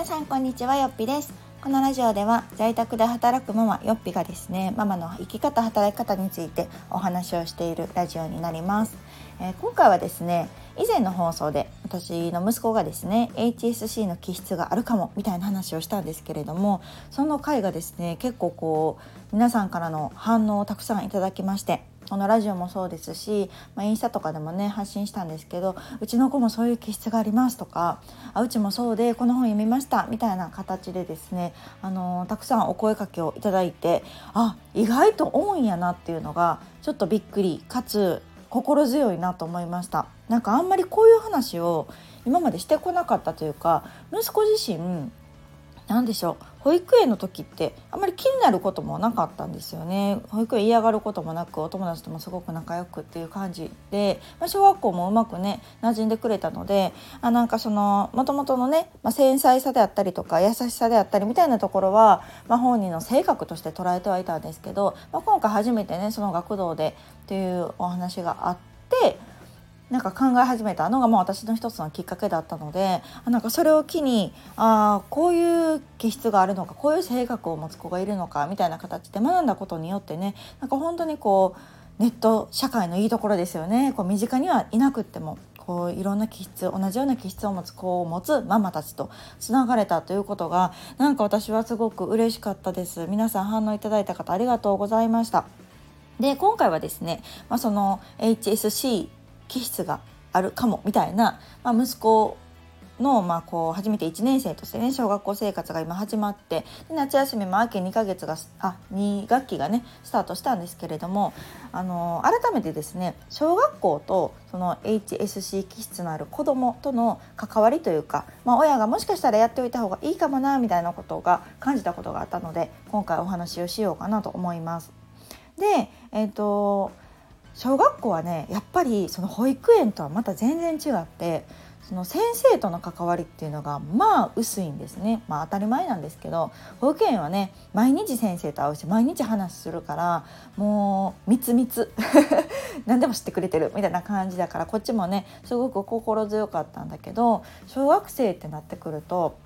皆さんこんにちはよっぴです。このラジオでは在宅で働くママよっぴがですねママの生き方働き方についてお話をしているラジオになります、えー、今回はですね以前の放送で私の息子がですね HSC の気質があるかもみたいな話をしたんですけれどもその回がですね結構こう皆さんからの反応をたくさんいただきましてこのラジオもそうですし、まあ、インスタとかでもね発信したんですけどうちの子もそういう気質がありますとかあうちもそうでこの本読みましたみたいな形でですね、あのー、たくさんお声かけをいただいてあ意外と多いんやなっていうのがちょっとびっくりかつ心強いなと思いました。なんかあんまりこういう話を今までしてこなかったというか息子自身何でしょう。保育園の時ってあんまり気になることもなかったんですよね。保育園嫌がることもなくお友達ともすごく仲良くっていう感じで、まあ、小学校もうまくね馴染んでくれたのであなんかそのもともとのね、まあ、繊細さであったりとか優しさであったりみたいなところは、まあ、本人の性格として捉えてはいたんですけど、まあ、今回初めてねその学童でっていうお話があってなんか考え始めたのがもう私の一つのきっかけだったのでなんかそれを機にあこういう気質があるのかこういう性格を持つ子がいるのかみたいな形で学んだことによってねなんか本当にこうネット社会のいいところですよね。こう身近にはいなくってもこういろんな気質同じような気質を持つ子を持つママたちとつながれたということがなんか私はすごく嬉しかったです。皆さん反応いただいた方ありがとうございました。で今回はですね、まあ、その HSC 気質があるかもみたいな、まあ、息子の、まあ、こう初めて1年生としてね小学校生活が今始まってで夏休みも明け2ヶ月があ2学期がねスタートしたんですけれどもあの改めてですね小学校とその HSC 気質のある子どもとの関わりというか、まあ、親がもしかしたらやっておいた方がいいかもなみたいなことが感じたことがあったので今回お話をしようかなと思います。で、えーと小学校はねやっぱりその保育園とはまた全然違ってその先生との関わりっていうのがまあ薄いんですねまあ当たり前なんですけど保育園はね毎日先生と会うし毎日話するからもうみつみつ何でも知ってくれてるみたいな感じだからこっちもねすごく心強かったんだけど小学生ってなってくると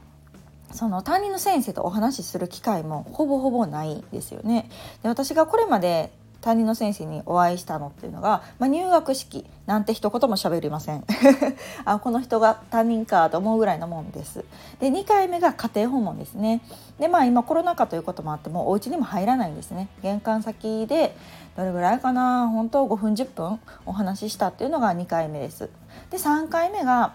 その担任の先生とお話しする機会もほぼほぼないですよね。で私がこれまで担任の先生にお会いしたのっていうのが、まあ、入学式なんて一言も喋りません。あこの人が担任かと思うぐらいのもんです。で2回目が家庭訪問ですね。でまあ今コロナ禍ということもあってもお家にも入らないんですね。玄関先でどれぐらいかな？本当5分10分お話ししたっていうのが2回目です。で3回目が、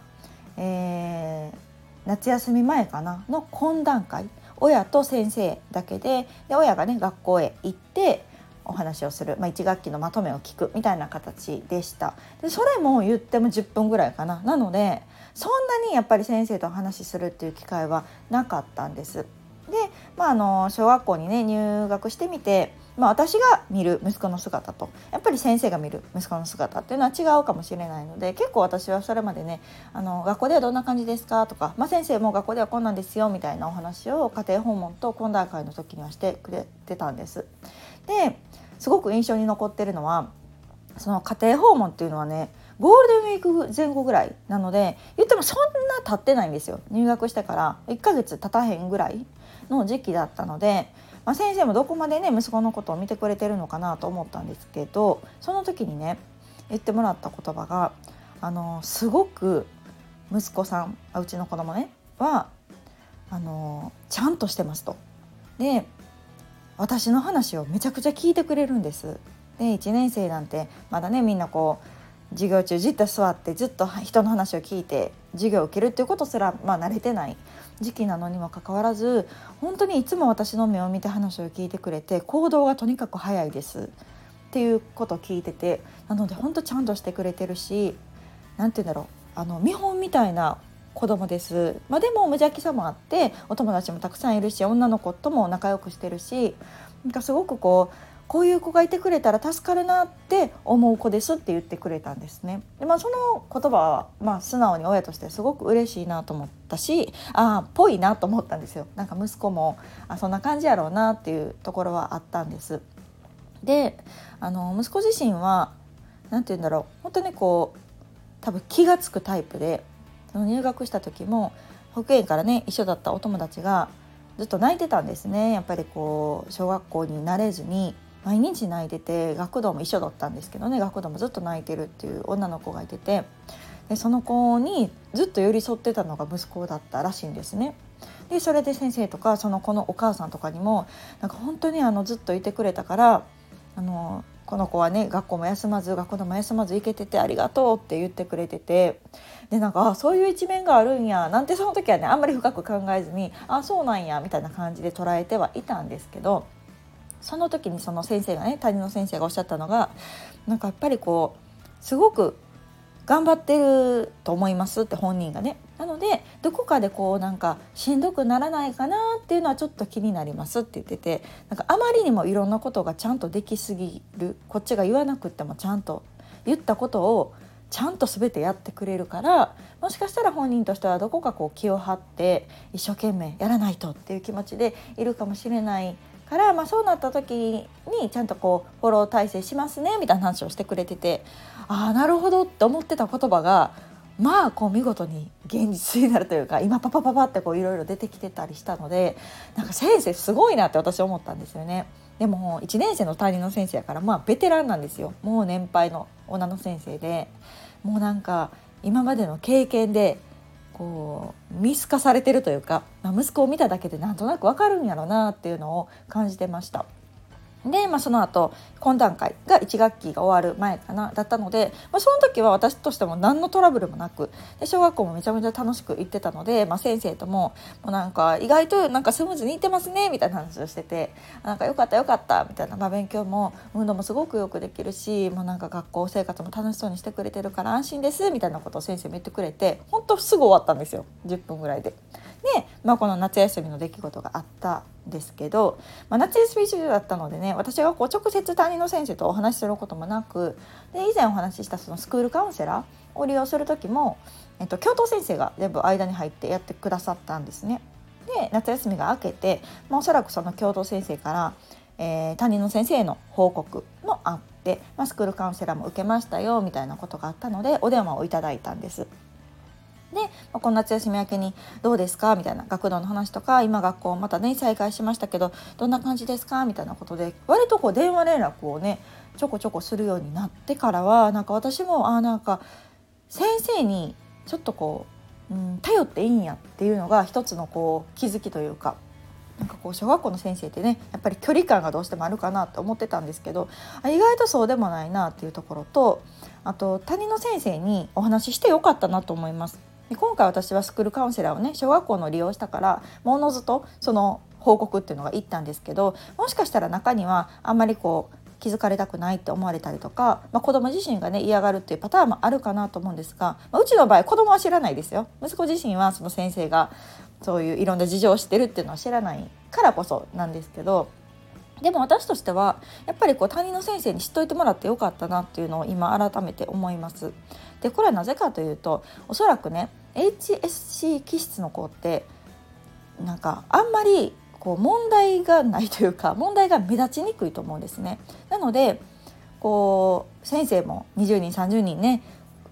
えー、夏休み前かな？の懇談会。親と先生だけでで親がね学校へ行ってお話をする、まあ、1学期のまとめを聞くみたいな形でしたでそれも言っても10分ぐらいかななのでそんなにやっぱり先生とお話しするっていう機会はなかったんです。で、まあ、あの小学校にね入学してみて、まあ、私が見る息子の姿とやっぱり先生が見る息子の姿っていうのは違うかもしれないので結構私はそれまでねあの学校ではどんな感じですかとか、まあ、先生も学校ではこんなんですよみたいなお話を家庭訪問と懇談会の時にはしてくれてたんです。ですごく印象に残ってるのはその家庭訪問っていうのはねゴールデンウィーク前後ぐらいなので言ってもそんな経ってないんですよ入学してから1ヶ月経たへんぐらいの時期だったので、まあ、先生もどこまでね息子のことを見てくれてるのかなと思ったんですけどその時にね言ってもらった言葉があのすごく息子さんうちの子供ねはあのちゃんとしてますと。で私の話をめちゃくちゃ聞いてくれるんです。で1年生なんてまだねみんなこう授業中じっと座ってずっと人の話を聞いて授業を受けるっていうことすらまあ慣れてない時期なのにもかかわらず本当にいつも私の目を見て話を聞いてくれて行動がとにかく早いですっていうことを聞いててなので本当ちゃんとしてくれてるし何て言うんだろうあの見本みたいな子供です、まあ、でも無邪気さもあってお友達もたくさんいるし女の子とも仲良くしてるしなんかすごくこうこういう子がいてくれたら助かるなって思う子ですって言ってくれたんですね。でまあ、その言葉は、まあ、素直に親としてすごく嬉しいなと思ったしああぽいなと思ったんですよ。なんか息子もあそんな感じやろうなっていうところはあったんです。であの息子自身は何て言うんだろう本当にこう多分気が付くタイプで入学した時も保育園からね一緒だったお友達がずっと泣いてたんですねやっぱりこう小学校になれずに毎日泣いてて学童も一緒だったんですけどね学童もずっと泣いてるっていう女の子がいててでその子にずっと寄り添ってたのが息子だったらしいんですね。でそれで先生とかその子のお母さんとかにもなんか本当にあのずっといてくれたからあのこの子はね学校も休まず学校も休まず行けててありがとうって言ってくれてて。でなんかあそういう一面があるんやなんてその時はねあんまり深く考えずにあそうなんやみたいな感じで捉えてはいたんですけどその時にその先生がね担任の先生がおっしゃったのがなんかやっぱりこうすごく頑張ってると思いますって本人がねなのでどこかでこうなんかしんどくならないかなっていうのはちょっと気になりますって言っててなんかあまりにもいろんなことがちゃんとできすぎるこっちが言わなくってもちゃんと言ったことをちゃんと全てやってくれるからもしかしたら本人としてはどこかこう気を張って一生懸命やらないとっていう気持ちでいるかもしれないから、まあ、そうなった時にちゃんとこうフォロー体制しますねみたいな話をしてくれててああなるほどって思ってた言葉がまあこう見事に現実になるというか今パパパパっていろいろ出てきてたりしたのでなんか先生すごいなって私思ったんですよね。でも1年生の担任の先生やからまあベテランなんですよもう年配の女の先生でもうなんか今までの経験でこう見透かされてるというか、まあ、息子を見ただけでなんとなくわかるんやろうなっていうのを感じてました。で、まあ、その後懇談会が1学期が終わる前かなだったので、まあ、その時は私としても何のトラブルもなくで小学校もめちゃめちゃ楽しく行ってたので、まあ、先生とももうなんか意外となんかスムーズにいってますねみたいな話をしててなんかよかったよかったみたいな、まあ、勉強も運動もすごくよくできるしもうなんか学校生活も楽しそうにしてくれてるから安心ですみたいなことを先生も言ってくれて本当すぐ終わったんですよ10分ぐらいで。で、まあ、この夏休みの出来事があったんですけど、まあ、夏休み中だったのでね私がこう直接担任の先生とお話しすることもなくで以前お話ししたそのスクールカウンセラーを利用する時も、えっと、教頭先生が全部間に入ってやってくださったんですね。で夏休みが明けて、まあ、おそらくその教頭先生から、えー、担任の先生への報告もあって、まあ、スクールカウンセラーも受けましたよみたいなことがあったのでお電話をいただいたんです。で、まあ、この夏休み明けに「どうですか?」みたいな学童の話とか今学校またね再開しましたけどどんな感じですかみたいなことで割とこう電話連絡をねちょこちょこするようになってからはなんか私もあなんか先生にちょっとこう、うん、頼っていいんやっていうのが一つのこう気づきというか。なんかこう小学校の先生ってねやっぱり距離感がどうしてもあるかなと思ってたんですけど意外とそうでもないなっていうところとあと担任の先生にお話ししてよかったなと思います。今回私はスクールカウンセラーをね小学校の利用したからものずとその報告っていうのが行ったんですけどもしかしたら中にはあんまりこう気づかれたくないって思われたりとか、まあ、子供自身がね嫌がるっていうパターンもあるかなと思うんですが、まあ、うちの場合子供は知らないですよ息子自身はその先生がそういういろんな事情を知ってるっていうのは知らないからこそなんですけどでも私としてはやっぱりこう担任の先生に知っといてもらってよかったなっていうのを今改めて思います。でこれはなぜかというとおそらくね HSC 気質の子ってなんかあんまりこう問題がないというか問題が目立ちにくいと思うんですね。なのでこう先生も20人30人ね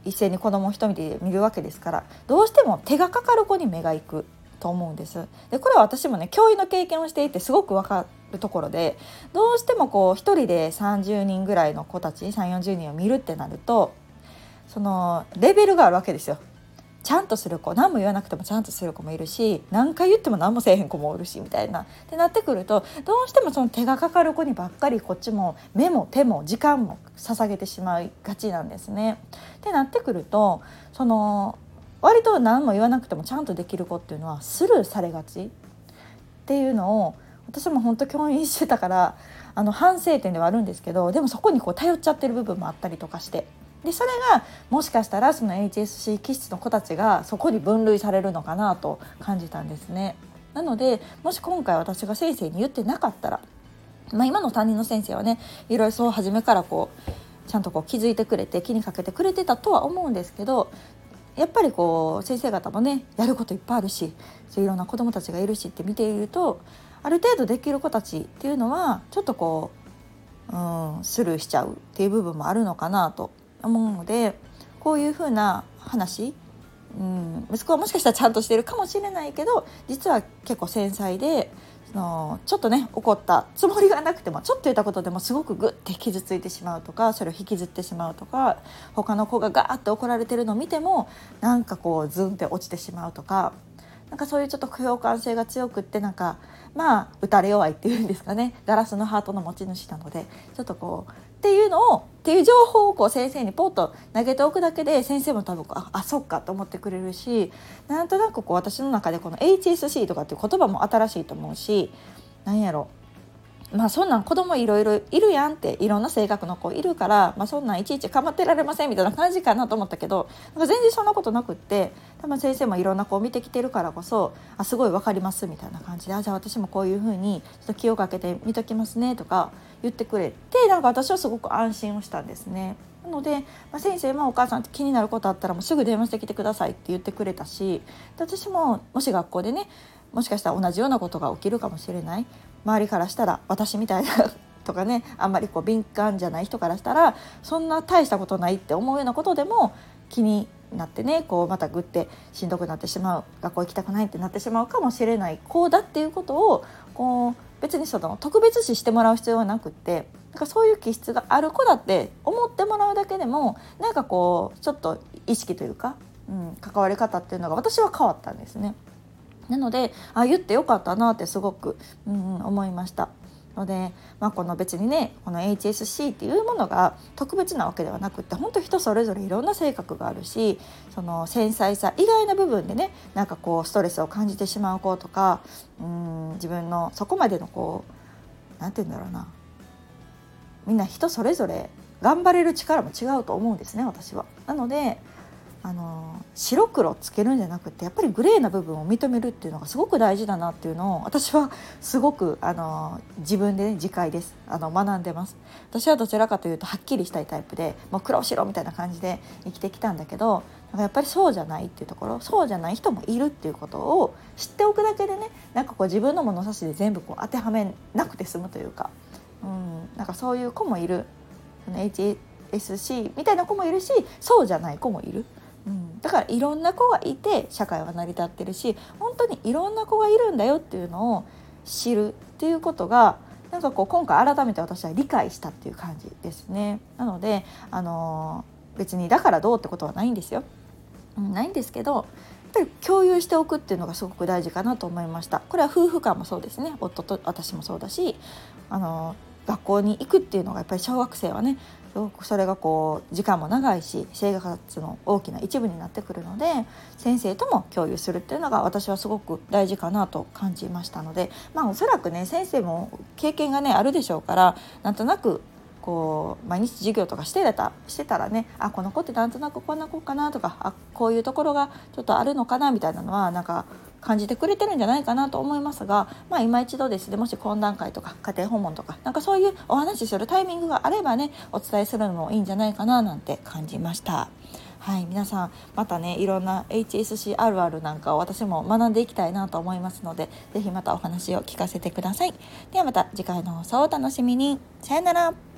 一斉に子供を一人で見るわけですからどうしても手がかかる子に目がいくと思うんです。でこれは私もね教員の経験をしていてすごく分かるところでどうしてもこう一人で30人ぐらいの子たち3 4 0人を見るってなるとそのレベルがあるわけですよ。ちゃんとする子何も言わなくてもちゃんとする子もいるし何回言っても何もせえへん子もおるしみたいなってなってくるとどうしてもその手がかかる子にばっかりこっちも目も手も時間も捧げてしまいがちなんですね。ってなってくるとその割と何も言わなくてもちゃんとできる子っていうのはスルーされがちっていうのを私も本当教員してたからあの反省点ではあるんですけどでもそこにこう頼っちゃってる部分もあったりとかしてでそれがもしかしたらその HSC 気質の子たちがそこに分類されるのかなと感じたんですね。なのでもし今回私が先生に言ってなかったら、まあ、今の担任の先生はねいろいろそう初めからこうちゃんとこう気づいてくれて気にかけてくれてたとは思うんですけどやっぱりこう先生方もねやることいっぱいあるしそういろんな子どもたちがいるしって見ているとある程度できる子たちっていうのはちょっとこう、うん、スルーしちゃうっていう部分もあるのかなと思うのでこういうふうな話うん、息子はもしかしたらちゃんとしてるかもしれないけど実は結構繊細でそのちょっとね怒ったつもりがなくてもちょっと言ったことでもすごくグッて傷ついてしまうとかそれを引きずってしまうとか他の子がガーッて怒られてるのを見てもなんかこうズンって落ちてしまうとかなんかそういうちょっと共感性が強くってなんかまあ打たれ弱いっていうんですかね。ガラスのハートの持ち主なのでちょっとこうっていうのをっていう情報をこう先生にポッと投げておくだけで先生も多分ああそっかと思ってくれるしなんとなくこう私の中でこの HSC とかっていう言葉も新しいと思うし何やろ。まあそんなん子供いろいろいるやんっていろんな性格の子いるから、まあ、そんなんいちいち構ってられませんみたいな感じかなと思ったけどなんか全然そんなことなくって多分先生もいろんな子を見てきてるからこそあすごい分かりますみたいな感じであじゃあ私もこういうふうにちょっと気をかけて見ときますねとか言ってくれてなんか私はすごく安心をしたんですね。なので、まあ、先生もお母さん気になることあったらもうすぐ電話してきてくださいって言ってくれたし私ももし学校でねもしかしたら同じようなことが起きるかもしれない周りからしたら私みたいなとかねあんまりこう敏感じゃない人からしたらそんな大したことないって思うようなことでも気になってねこうまたグッてしんどくなってしまう学校行きたくないってなってしまうかもしれない子だっていうことをこう別にその特別視してもらう必要はなくってなんかそういう気質がある子だって思ってもらうだけでもなんかこうちょっと意識というか、うん、関わり方っていうのが私は変わったんですね。なのであ言ってよかったなってすごく、うん、思いました。ので、まあ、この別にねこの HSC っていうものが特別なわけではなくって本当人それぞれいろんな性格があるしその繊細さ以外の部分でねなんかこうストレスを感じてしまう子とかうん自分のそこまでのこう何て言うんだろうなみんな人それぞれ頑張れる力も違うと思うんですね私は。なのであの白黒つけるんじゃなくてやっぱりグレーな部分を認めるっていうのがすごく大事だなっていうのを私はすごくあの自分で、ね、自戒です。あの学んでます。私はどちらかというとはっきりしたいタイプでもう黒白みたいな感じで生きてきたんだけどやっぱりそうじゃないっていうところそうじゃない人もいるっていうことを知っておくだけでねなんかこう自分の物差しで全部こう当てはめなくて済むというか、うん、なんかそういう子もいる。HSC みたいな子もいるしそうじゃない子もいる。だからいろんな子がいて社会は成り立ってるし本当にいろんな子がいるんだよっていうのを知るっていうことがなんかこう今回改めて私は理解したっていう感じですね。なので、あのー、別にだからどうってことはないんですよ。うん、ないんですけどやっぱり共有しておくっていうのがすごく大事かなと思いました。これは夫婦間もそうですね夫と私もそうだし、あの、学校に行くっていうのがやっぱり小学生はねすごくそれがこう時間も長いし生活の大きな一部になってくるので先生とも共有するっていうのが私はすごく大事かなと感じましたのでまあおそらくね先生も経験がねあるでしょうからなんとなくこう毎日授業とかしてたしてたらねあこの子ってなんとなくこんな子かなとかあこういうところがちょっとあるのかなみたいなのはなんか感じてくれてるんじゃないかなと思いますが、まあ、今一度ですねもし懇談会とか家庭訪問とかなんかそういうお話しするタイミングがあればねお伝えするのもいいんじゃないかななんて感じました。はい、皆さんまたねいろんな HSC あるあるなんかを私も学んでいきたいなと思いますので是非またお話を聞かせてください。ではまた次回の放送をお楽しみに。さよなら。